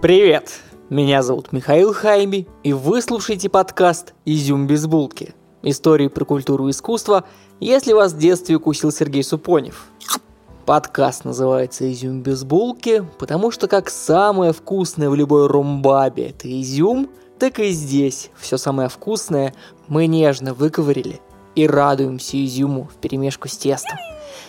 Привет! Меня зовут Михаил Хайми, и вы слушаете подкаст «Изюм без булки». Истории про культуру и искусство, если вас в детстве укусил Сергей Супонев. Подкаст называется «Изюм без булки», потому что как самое вкусное в любой румбабе – это изюм, так и здесь все самое вкусное мы нежно выковырили и радуемся изюму в перемешку с тестом.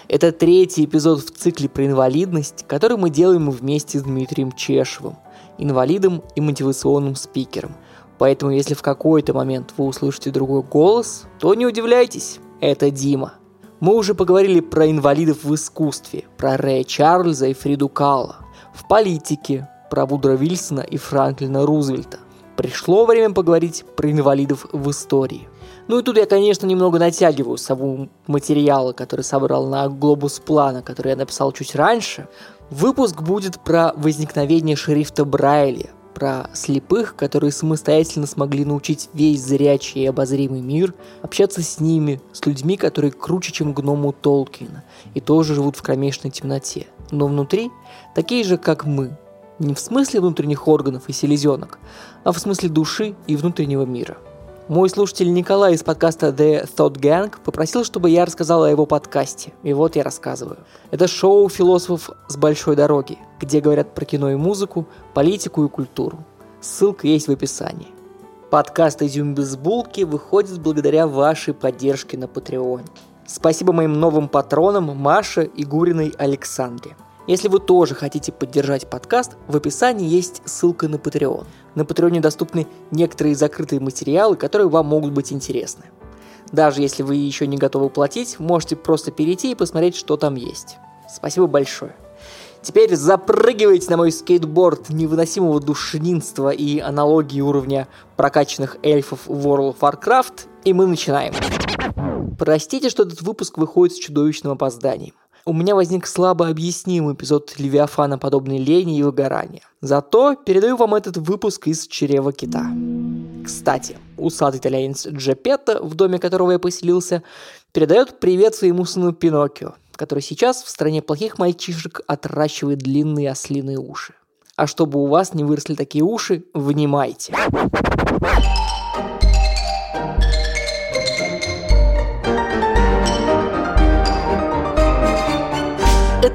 Это третий эпизод в цикле про инвалидность, который мы делаем вместе с Дмитрием Чешевым, инвалидом и мотивационным спикером. Поэтому если в какой-то момент вы услышите другой голос, то не удивляйтесь, это Дима. Мы уже поговорили про инвалидов в искусстве, про Рэя Чарльза и Фриду Калла, в политике, про Вудро Вильсона и Франклина Рузвельта. Пришло время поговорить про инвалидов в истории. Ну и тут я, конечно, немного натягиваю сову материала, который собрал на глобус плана, который я написал чуть раньше. Выпуск будет про возникновение шрифта Брайля, про слепых, которые самостоятельно смогли научить весь зрячий и обозримый мир, общаться с ними, с людьми, которые круче, чем гному Толкина, и тоже живут в кромешной темноте. Но внутри такие же, как мы. Не в смысле внутренних органов и селезенок, а в смысле души и внутреннего мира – мой слушатель Николай из подкаста The Thought Gang попросил, чтобы я рассказал о его подкасте. И вот я рассказываю. Это шоу философов с большой дороги, где говорят про кино и музыку, политику и культуру. Ссылка есть в описании. Подкаст «Изюм без булки» выходит благодаря вашей поддержке на Патреоне. Спасибо моим новым патронам Маше и Гуриной Александре. Если вы тоже хотите поддержать подкаст, в описании есть ссылка на Patreon. На Патреоне доступны некоторые закрытые материалы, которые вам могут быть интересны. Даже если вы еще не готовы платить, можете просто перейти и посмотреть, что там есть. Спасибо большое. Теперь запрыгивайте на мой скейтборд невыносимого душнинства и аналогии уровня прокачанных эльфов в World of Warcraft, и мы начинаем. Простите, что этот выпуск выходит с чудовищным опозданием. У меня возник слабо объяснимый эпизод Левиафана подобной лени и выгорания. Зато передаю вам этот выпуск из чрева кита. Кстати, усатый итальянец Джепетто, в доме которого я поселился, передает привет своему сыну Пиноккио, который сейчас в стране плохих мальчишек отращивает длинные ослиные уши. А чтобы у вас не выросли такие уши, внимайте.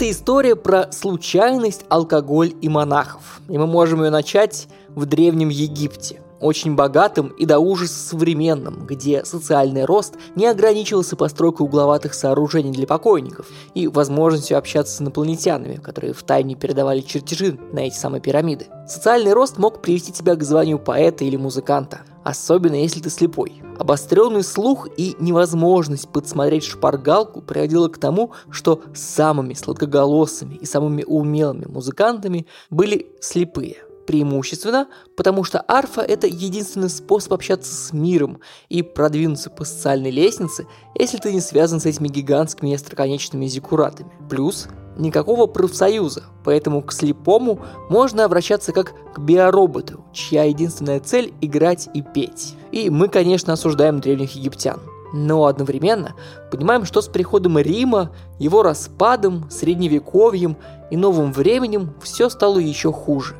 История про случайность, алкоголь и монахов. И мы можем ее начать в Древнем Египте очень богатым и до ужаса современным, где социальный рост не ограничивался постройкой угловатых сооружений для покойников и возможностью общаться с инопланетянами, которые втайне передавали чертежи на эти самые пирамиды. Социальный рост мог привести тебя к званию поэта или музыканта, особенно если ты слепой. Обостренный слух и невозможность подсмотреть шпаргалку приводила к тому, что самыми сладкоголосыми и самыми умелыми музыкантами были слепые. Преимущественно, потому что арфа – это единственный способ общаться с миром и продвинуться по социальной лестнице, если ты не связан с этими гигантскими остроконечными зиккуратами. Плюс никакого профсоюза, поэтому к слепому можно обращаться как к биороботу, чья единственная цель – играть и петь. И мы, конечно, осуждаем древних египтян. Но одновременно понимаем, что с приходом Рима, его распадом, средневековьем и новым временем все стало еще хуже.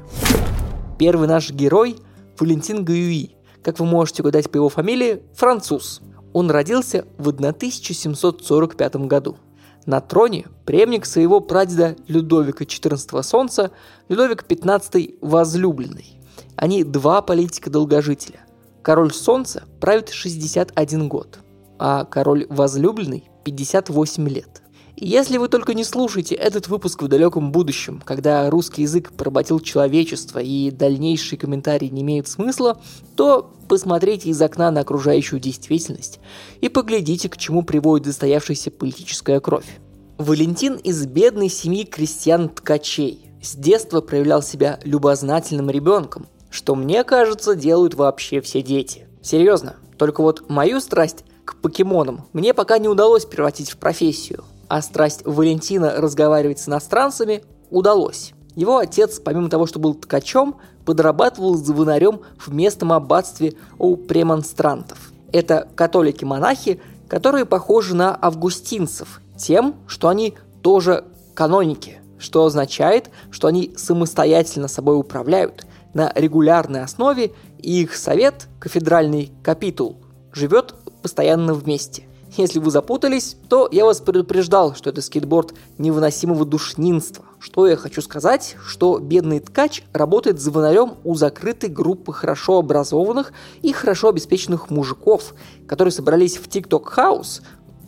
Первый наш герой – Валентин Гаюи, как вы можете угадать по его фамилии, француз. Он родился в 1745 году – на троне преемник своего прадеда Людовика XIV Солнца, Людовик XV Возлюбленный. Они два политика-долгожителя. Король Солнца правит 61 год, а король Возлюбленный 58 лет – если вы только не слушаете этот выпуск в далеком будущем, когда русский язык поработил человечество и дальнейшие комментарии не имеют смысла, то посмотрите из окна на окружающую действительность и поглядите, к чему приводит застоявшаяся политическая кровь. Валентин из бедной семьи крестьян-ткачей с детства проявлял себя любознательным ребенком, что мне кажется делают вообще все дети. Серьезно, только вот мою страсть к покемонам мне пока не удалось превратить в профессию – а страсть Валентина разговаривать с иностранцами удалось. Его отец, помимо того, что был ткачом, подрабатывал звонарем в местном аббатстве у премонстрантов. Это католики-монахи, которые похожи на августинцев, тем, что они тоже каноники, что означает, что они самостоятельно собой управляют на регулярной основе, и их совет, кафедральный капитул, живет постоянно вместе. Если вы запутались, то я вас предупреждал, что это скейтборд невыносимого душнинства. Что я хочу сказать, что бедный ткач работает звонарем у закрытой группы хорошо образованных и хорошо обеспеченных мужиков, которые собрались в TikTok House,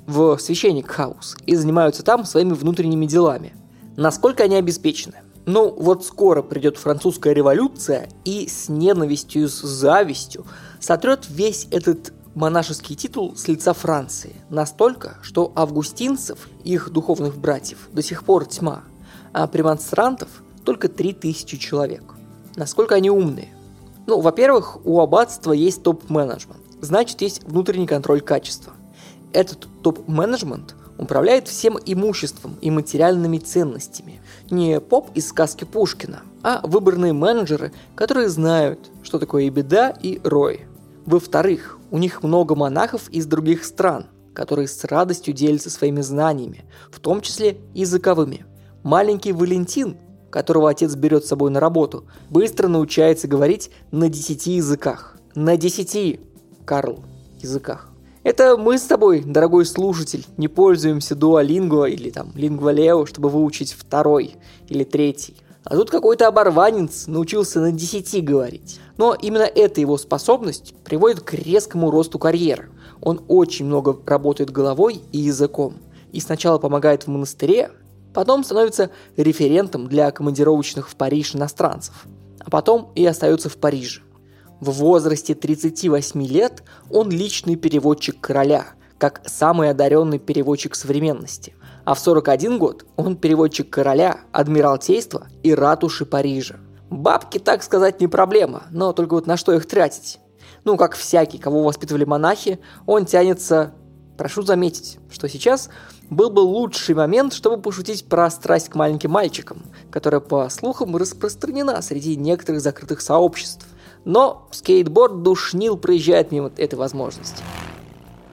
в священник Хаус, и занимаются там своими внутренними делами. Насколько они обеспечены? Ну, вот скоро придет французская революция и с ненавистью, с завистью сотрет весь этот монашеский титул с лица Франции. Настолько, что августинцев, их духовных братьев, до сих пор тьма, а премонстрантов только 3000 человек. Насколько они умные? Ну, во-первых, у аббатства есть топ-менеджмент, значит, есть внутренний контроль качества. Этот топ-менеджмент управляет всем имуществом и материальными ценностями. Не поп из сказки Пушкина, а выборные менеджеры, которые знают, что такое и беда, и рой. Во-вторых, у них много монахов из других стран, которые с радостью делятся своими знаниями, в том числе языковыми. Маленький Валентин, которого отец берет с собой на работу, быстро научается говорить на десяти языках. На десяти, Карл, языках. Это мы с тобой, дорогой слушатель, не пользуемся дуалинго или там лингвалео, чтобы выучить второй или третий. А тут какой-то оборванец научился на десяти говорить. Но именно эта его способность приводит к резкому росту карьеры. Он очень много работает головой и языком. И сначала помогает в монастыре, потом становится референтом для командировочных в Париж иностранцев, а потом и остается в Париже. В возрасте 38 лет он личный переводчик короля, как самый одаренный переводчик современности. А в 41 год он переводчик короля, адмиралтейства и ратуши Парижа. Бабки, так сказать, не проблема, но только вот на что их тратить? Ну, как всякий, кого воспитывали монахи, он тянется... Прошу заметить, что сейчас был бы лучший момент, чтобы пошутить про страсть к маленьким мальчикам, которая, по слухам, распространена среди некоторых закрытых сообществ – но скейтборд душнил проезжает мимо этой возможности.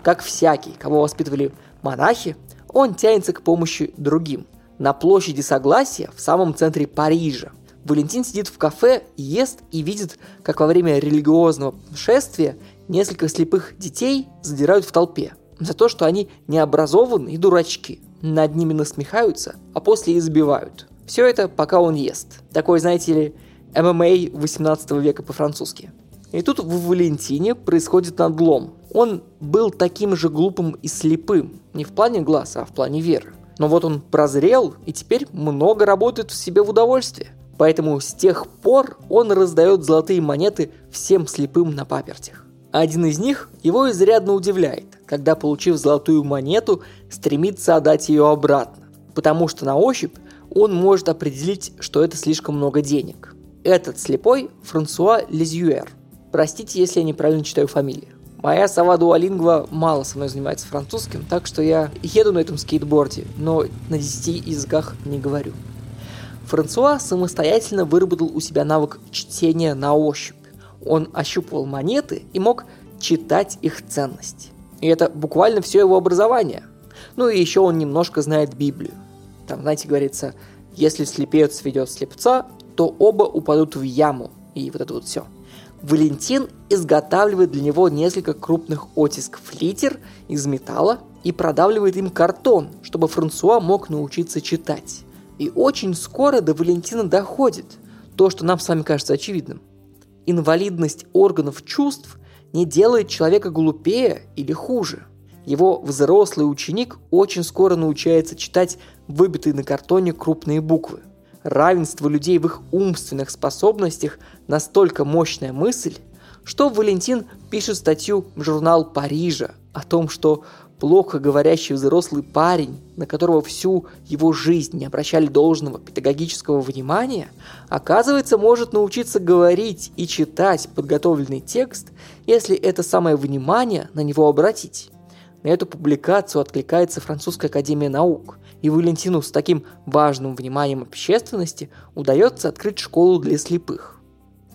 Как всякий, кого воспитывали монахи, он тянется к помощи другим. На площади Согласия, в самом центре Парижа, Валентин сидит в кафе, ест и видит, как во время религиозного шествия несколько слепых детей задирают в толпе за то, что они необразованы и дурачки. Над ними насмехаются, а после избивают. Все это пока он ест. Такой, знаете ли, ММА 18 века по-французски. И тут в Валентине происходит надлом. Он был таким же глупым и слепым, не в плане глаз, а в плане веры. Но вот он прозрел и теперь много работает в себе в удовольствие. Поэтому с тех пор он раздает золотые монеты всем слепым на папертях. Один из них его изрядно удивляет, когда, получив золотую монету, стремится отдать ее обратно, потому что на ощупь он может определить, что это слишком много денег. Этот слепой Франсуа Лизюэр. Простите, если я неправильно читаю фамилию. Моя сова Дуалингва мало со мной занимается французским, так что я еду на этом скейтборде, но на 10 языках не говорю. Франсуа самостоятельно выработал у себя навык чтения на ощупь. Он ощупывал монеты и мог читать их ценность. И это буквально все его образование. Ну и еще он немножко знает Библию. Там, знаете, говорится, если слепец ведет слепца, то оба упадут в яму. И вот это вот все. Валентин изготавливает для него несколько крупных оттисков литер из металла и продавливает им картон, чтобы Франсуа мог научиться читать. И очень скоро до Валентина доходит то, что нам с вами кажется очевидным. Инвалидность органов чувств не делает человека глупее или хуже. Его взрослый ученик очень скоро научается читать выбитые на картоне крупные буквы – равенство людей в их умственных способностях настолько мощная мысль, что Валентин пишет статью в журнал Парижа о том, что плохо говорящий взрослый парень, на которого всю его жизнь не обращали должного педагогического внимания, оказывается может научиться говорить и читать подготовленный текст, если это самое внимание на него обратить. На эту публикацию откликается Французская академия наук, и Валентину с таким важным вниманием общественности удается открыть школу для слепых.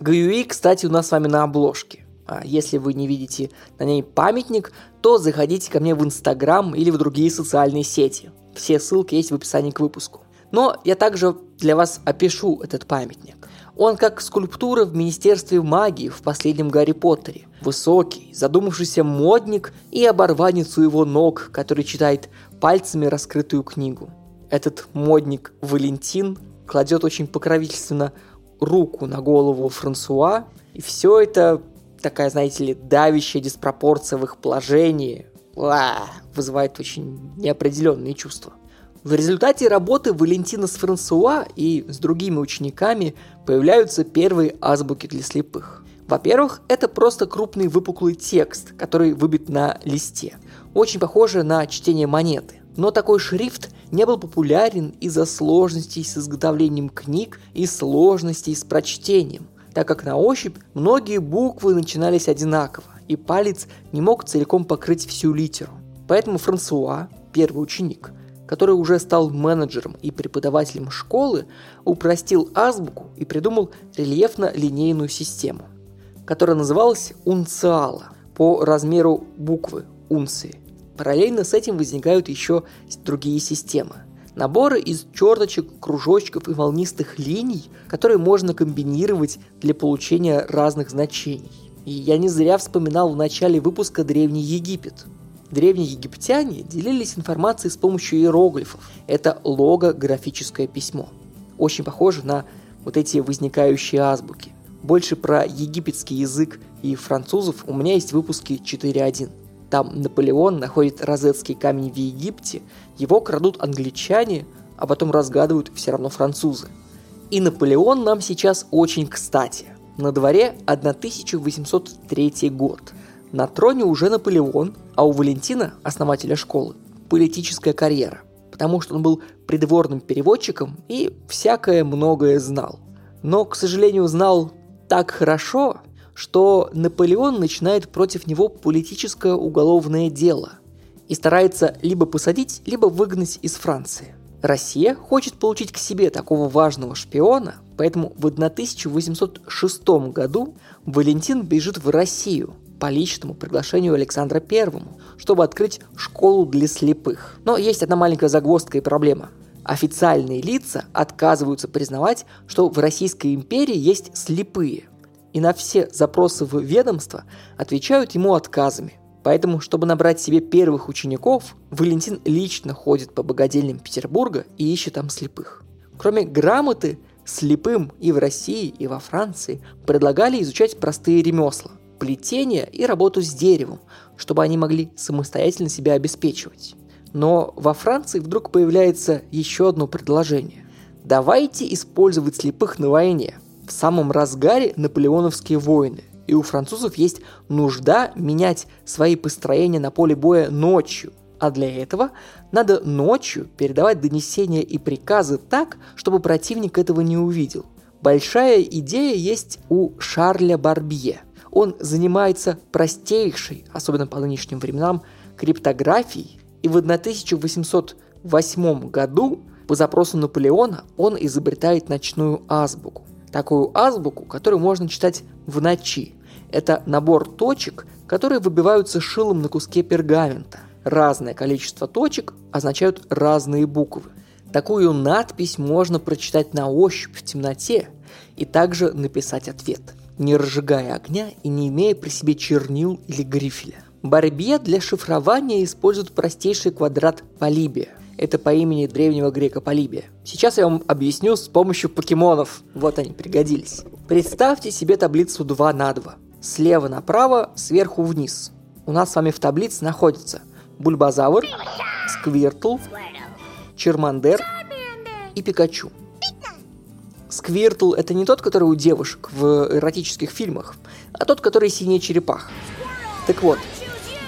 Гаюи, кстати, у нас с вами на обложке. А если вы не видите на ней памятник, то заходите ко мне в Инстаграм или в другие социальные сети. Все ссылки есть в описании к выпуску. Но я также для вас опишу этот памятник. Он как скульптура в Министерстве магии в последнем Гарри Поттере. Высокий, задумавшийся модник и оборванец у его ног, который читает пальцами раскрытую книгу. Этот модник Валентин кладет очень покровительственно руку на голову Франсуа, и все это такая, знаете ли, давящая диспропорция в их положении вызывает очень неопределенные чувства. В результате работы Валентина с Франсуа и с другими учениками появляются первые азбуки для слепых. Во-первых, это просто крупный выпуклый текст, который выбит на листе. Очень похоже на чтение монеты. Но такой шрифт не был популярен из-за сложностей с изготовлением книг и сложностей с прочтением, так как на ощупь многие буквы начинались одинаково, и палец не мог целиком покрыть всю литеру. Поэтому Франсуа, первый ученик, который уже стал менеджером и преподавателем школы, упростил азбуку и придумал рельефно-линейную систему, которая называлась унциала по размеру буквы унции. Параллельно с этим возникают еще другие системы. Наборы из черточек, кружочков и волнистых линий, которые можно комбинировать для получения разных значений. И я не зря вспоминал в начале выпуска Древний Египет – Древние египтяне делились информацией с помощью иероглифов. Это логографическое письмо. Очень похоже на вот эти возникающие азбуки. Больше про египетский язык и французов у меня есть выпуски 4.1. Там Наполеон находит розетский камень в Египте, его крадут англичане, а потом разгадывают все равно французы. И Наполеон нам сейчас очень кстати. На дворе 1803 год – на троне уже Наполеон, а у Валентина, основателя школы, политическая карьера, потому что он был придворным переводчиком и всякое многое знал. Но, к сожалению, знал так хорошо, что Наполеон начинает против него политическое уголовное дело и старается либо посадить, либо выгнать из Франции. Россия хочет получить к себе такого важного шпиона, поэтому в 1806 году Валентин бежит в Россию, по личному приглашению Александра I, чтобы открыть школу для слепых. Но есть одна маленькая загвоздка и проблема. Официальные лица отказываются признавать, что в Российской империи есть слепые. И на все запросы в ведомство отвечают ему отказами. Поэтому, чтобы набрать себе первых учеников, Валентин лично ходит по богадельням Петербурга и ищет там слепых. Кроме грамоты, слепым и в России, и во Франции предлагали изучать простые ремесла плетение и работу с деревом, чтобы они могли самостоятельно себя обеспечивать. Но во Франции вдруг появляется еще одно предложение. Давайте использовать слепых на войне. В самом разгаре наполеоновские войны. И у французов есть нужда менять свои построения на поле боя ночью. А для этого надо ночью передавать донесения и приказы так, чтобы противник этого не увидел. Большая идея есть у Шарля Барбье – он занимается простейшей, особенно по нынешним временам, криптографией, и в 1808 году по запросу Наполеона он изобретает ночную азбуку. Такую азбуку, которую можно читать в ночи. Это набор точек, которые выбиваются шилом на куске пергамента. Разное количество точек означают разные буквы. Такую надпись можно прочитать на ощупь в темноте и также написать ответ – не разжигая огня и не имея при себе чернил или грифеля. Барбье для шифрования использует простейший квадрат Полибия. Это по имени древнего грека Полибия. Сейчас я вам объясню с помощью покемонов. Вот они, пригодились. Представьте себе таблицу 2 на 2. Слева направо, сверху вниз. У нас с вами в таблице находится Бульбазавр, Сквиртл, Чермандер и Пикачу. Сквиртл – это не тот, который у девушек в эротических фильмах, а тот, который синяя черепаха. Так вот,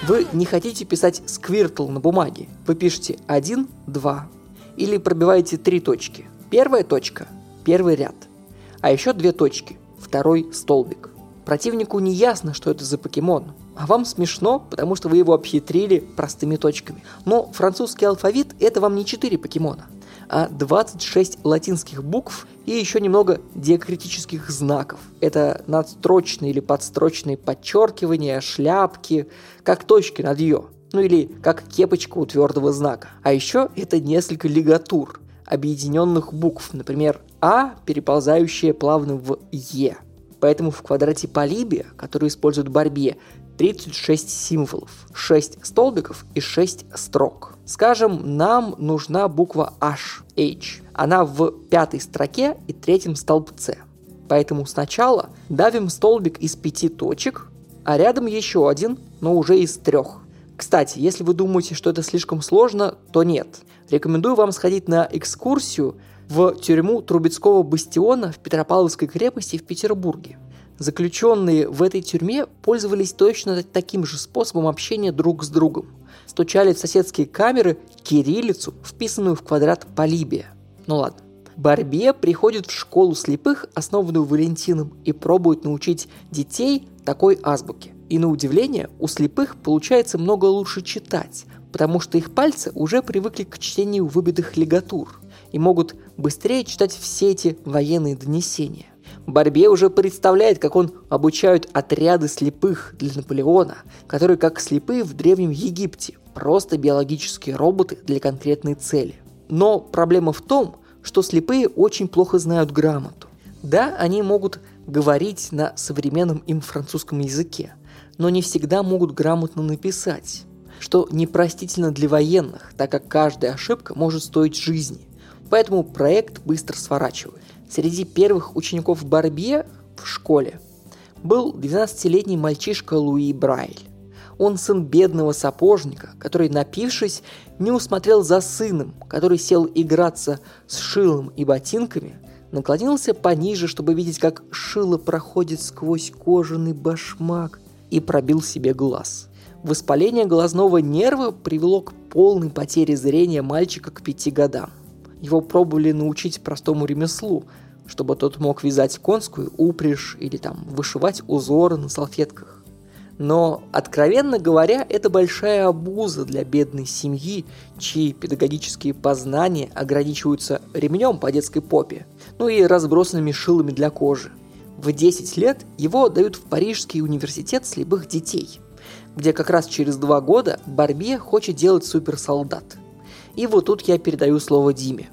вы не хотите писать сквиртл на бумаге. Вы пишете 1, 2 или пробиваете три точки. Первая точка – первый ряд, а еще две точки – второй столбик. Противнику не ясно, что это за покемон, а вам смешно, потому что вы его обхитрили простыми точками. Но французский алфавит – это вам не четыре покемона – а 26 латинских букв и еще немного диакритических знаков. Это надстрочные или подстрочные подчеркивания, шляпки, как точки над «ё», ну или как кепочка у твердого знака. А еще это несколько лигатур. объединенных букв, например, А, переползающее плавно в Е. Поэтому в квадрате Полибия, который использует Барбье, 36 символов, 6 столбиков и 6 строк. Скажем, нам нужна буква H, H. Она в пятой строке и третьем столбце. Поэтому сначала давим столбик из пяти точек, а рядом еще один, но уже из трех. Кстати, если вы думаете, что это слишком сложно, то нет. Рекомендую вам сходить на экскурсию в тюрьму Трубецкого бастиона в Петропавловской крепости в Петербурге. Заключенные в этой тюрьме пользовались точно таким же способом общения друг с другом. Стучали в соседские камеры кириллицу, вписанную в квадрат Полибия. Ну ладно. Барбе приходит в школу слепых, основанную Валентином, и пробует научить детей такой азбуке. И на удивление, у слепых получается много лучше читать, потому что их пальцы уже привыкли к чтению выбитых лигатур и могут быстрее читать все эти военные донесения. Барбе уже представляет, как он обучают отряды слепых для Наполеона, которые как слепые в Древнем Египте, просто биологические роботы для конкретной цели. Но проблема в том, что слепые очень плохо знают грамоту. Да, они могут говорить на современном им французском языке, но не всегда могут грамотно написать, что непростительно для военных, так как каждая ошибка может стоить жизни. Поэтому проект быстро сворачивают. Среди первых учеников Барбье в школе был 12-летний мальчишка Луи Брайль. Он сын бедного сапожника, который, напившись, не усмотрел за сыном, который сел играться с шилом и ботинками, наклонился пониже, чтобы видеть, как шило проходит сквозь кожаный башмак, и пробил себе глаз. Воспаление глазного нерва привело к полной потере зрения мальчика к пяти годам. Его пробовали научить простому ремеслу, чтобы тот мог вязать конскую упряжь или там вышивать узоры на салфетках. Но, откровенно говоря, это большая обуза для бедной семьи, чьи педагогические познания ограничиваются ремнем по детской попе, ну и разбросанными шилами для кожи. В 10 лет его отдают в Парижский университет слепых детей, где как раз через два года Барбе хочет делать суперсолдат. И вот тут я передаю слово Диме.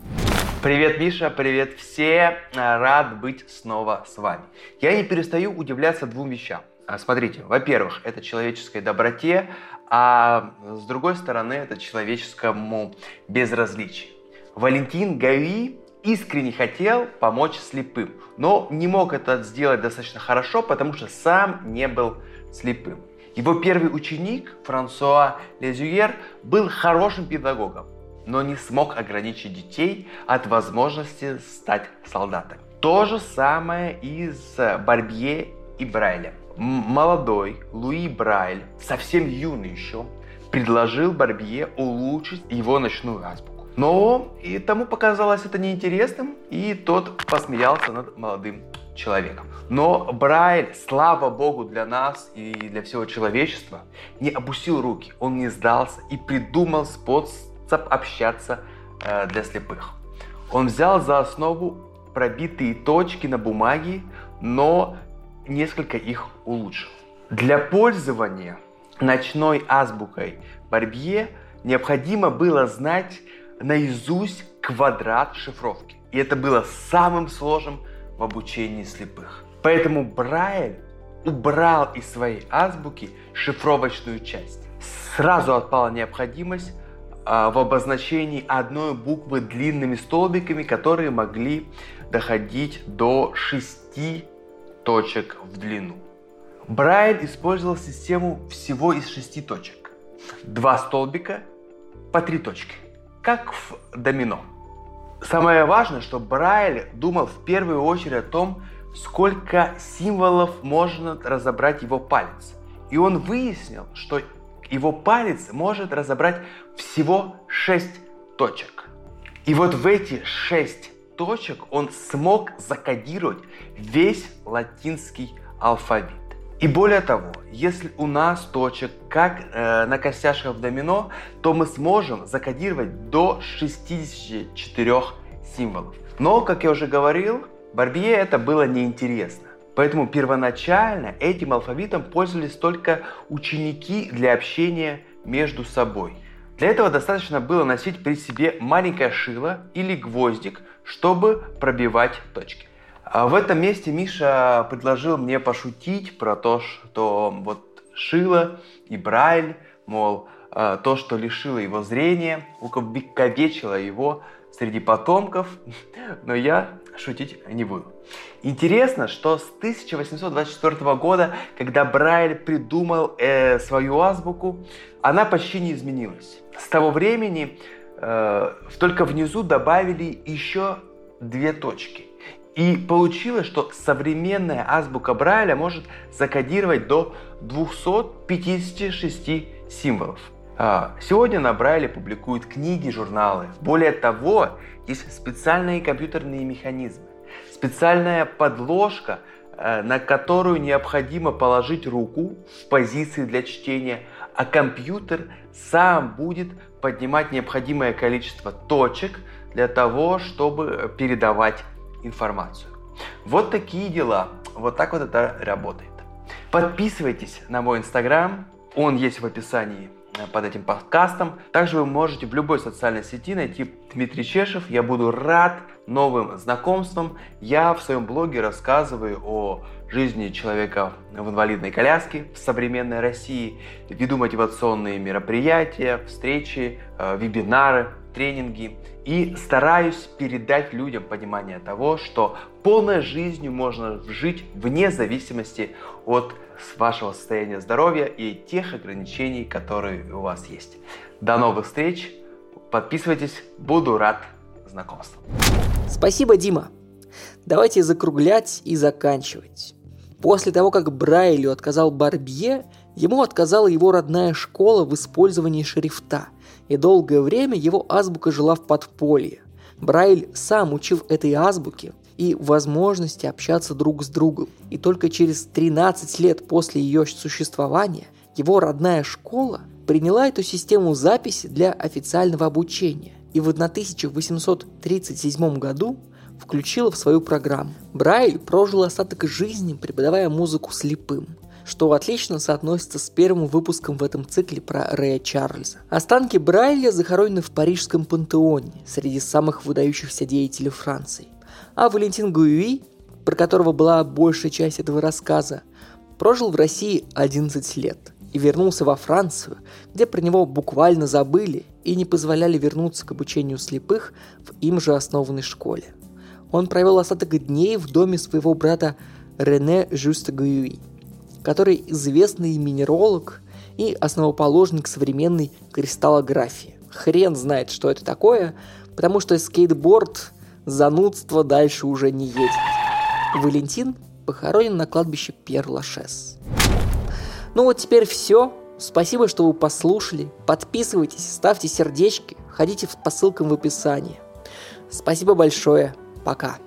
Привет, Миша, привет все. Рад быть снова с вами. Я не перестаю удивляться двум вещам. А, смотрите, во-первых, это человеческой доброте, а с другой стороны, это человеческому безразличию. Валентин Гави искренне хотел помочь слепым, но не мог это сделать достаточно хорошо, потому что сам не был слепым. Его первый ученик, Франсуа Лезюер, был хорошим педагогом, но не смог ограничить детей от возможности стать солдатами. То же самое и с Барбье и Брайлем. Молодой Луи Брайль, совсем юный еще, предложил Барбье улучшить его ночную азбуку. Но и тому показалось это неинтересным, и тот посмеялся над молодым человеком. Но Брайль, слава богу для нас и для всего человечества, не опустил руки, он не сдался и придумал способ способ общаться э, для слепых. Он взял за основу пробитые точки на бумаге, но несколько их улучшил. Для пользования ночной азбукой Барбье необходимо было знать наизусть квадрат шифровки. И это было самым сложным в обучении слепых. Поэтому Брайль убрал из своей азбуки шифровочную часть. Сразу отпала необходимость в обозначении одной буквы длинными столбиками, которые могли доходить до шести точек в длину. Брайль использовал систему всего из шести точек. Два столбика по три точки, как в домино. Самое важное, что Брайль думал в первую очередь о том, сколько символов можно разобрать его палец. И он выяснил, что его палец может разобрать всего 6 точек. И вот в эти 6 точек он смог закодировать весь латинский алфавит. И более того, если у нас точек, как э, на костяшках домино, то мы сможем закодировать до 64 символов. Но, как я уже говорил, Барбье это было неинтересно. Поэтому первоначально этим алфавитом пользовались только ученики для общения между собой. Для этого достаточно было носить при себе маленькое шило или гвоздик, чтобы пробивать точки. А в этом месте Миша предложил мне пошутить про то, что вот шило и Брайль, мол, э, то, что лишило его зрения, уковечило его среди потомков, но я шутить не буду. Интересно, что с 1824 года, когда Брайль придумал э, свою азбуку, она почти не изменилась. С того времени э, только внизу добавили еще две точки. И получилось, что современная азбука Брайля может закодировать до 256 символов. А, сегодня на Брайле публикуют книги, журналы. Более того, есть специальные компьютерные механизмы, специальная подложка, э, на которую необходимо положить руку в позиции для чтения, а компьютер сам будет поднимать необходимое количество точек для того, чтобы передавать информацию. Вот такие дела. Вот так вот это работает. Подписывайтесь на мой инстаграм. Он есть в описании под этим подкастом. Также вы можете в любой социальной сети найти Дмитрий Чешев. Я буду рад новым знакомствам. Я в своем блоге рассказываю о жизни человека в инвалидной коляске в современной России, веду мотивационные мероприятия, встречи, э, вебинары, тренинги и стараюсь передать людям понимание того, что полной жизнью можно жить вне зависимости от вашего состояния здоровья и тех ограничений, которые у вас есть. До новых встреч, подписывайтесь, буду рад знакомству. Спасибо, Дима. Давайте закруглять и заканчивать. После того, как Брайлю отказал Барбье, ему отказала его родная школа в использовании шрифта, и долгое время его азбука жила в подполье. Брайль сам учил этой азбуке и возможности общаться друг с другом. И только через 13 лет после ее существования его родная школа приняла эту систему записи для официального обучения. И в 1837 году включила в свою программу. Брайль прожил остаток жизни, преподавая музыку слепым что отлично соотносится с первым выпуском в этом цикле про Рэя Чарльза. Останки Брайля захоронены в парижском пантеоне среди самых выдающихся деятелей Франции. А Валентин Гуюи, про которого была большая часть этого рассказа, прожил в России 11 лет и вернулся во Францию, где про него буквально забыли и не позволяли вернуться к обучению слепых в им же основанной школе. Он провел остаток дней в доме своего брата Рене Жюста Гуюи, который известный минеролог и основоположник современной кристаллографии. Хрен знает, что это такое, потому что скейтборд занудство дальше уже не едет. Валентин похоронен на кладбище Пьер-Лашес. Ну вот теперь все. Спасибо, что вы послушали. Подписывайтесь, ставьте сердечки, ходите по ссылкам в описании. Спасибо большое. Пока.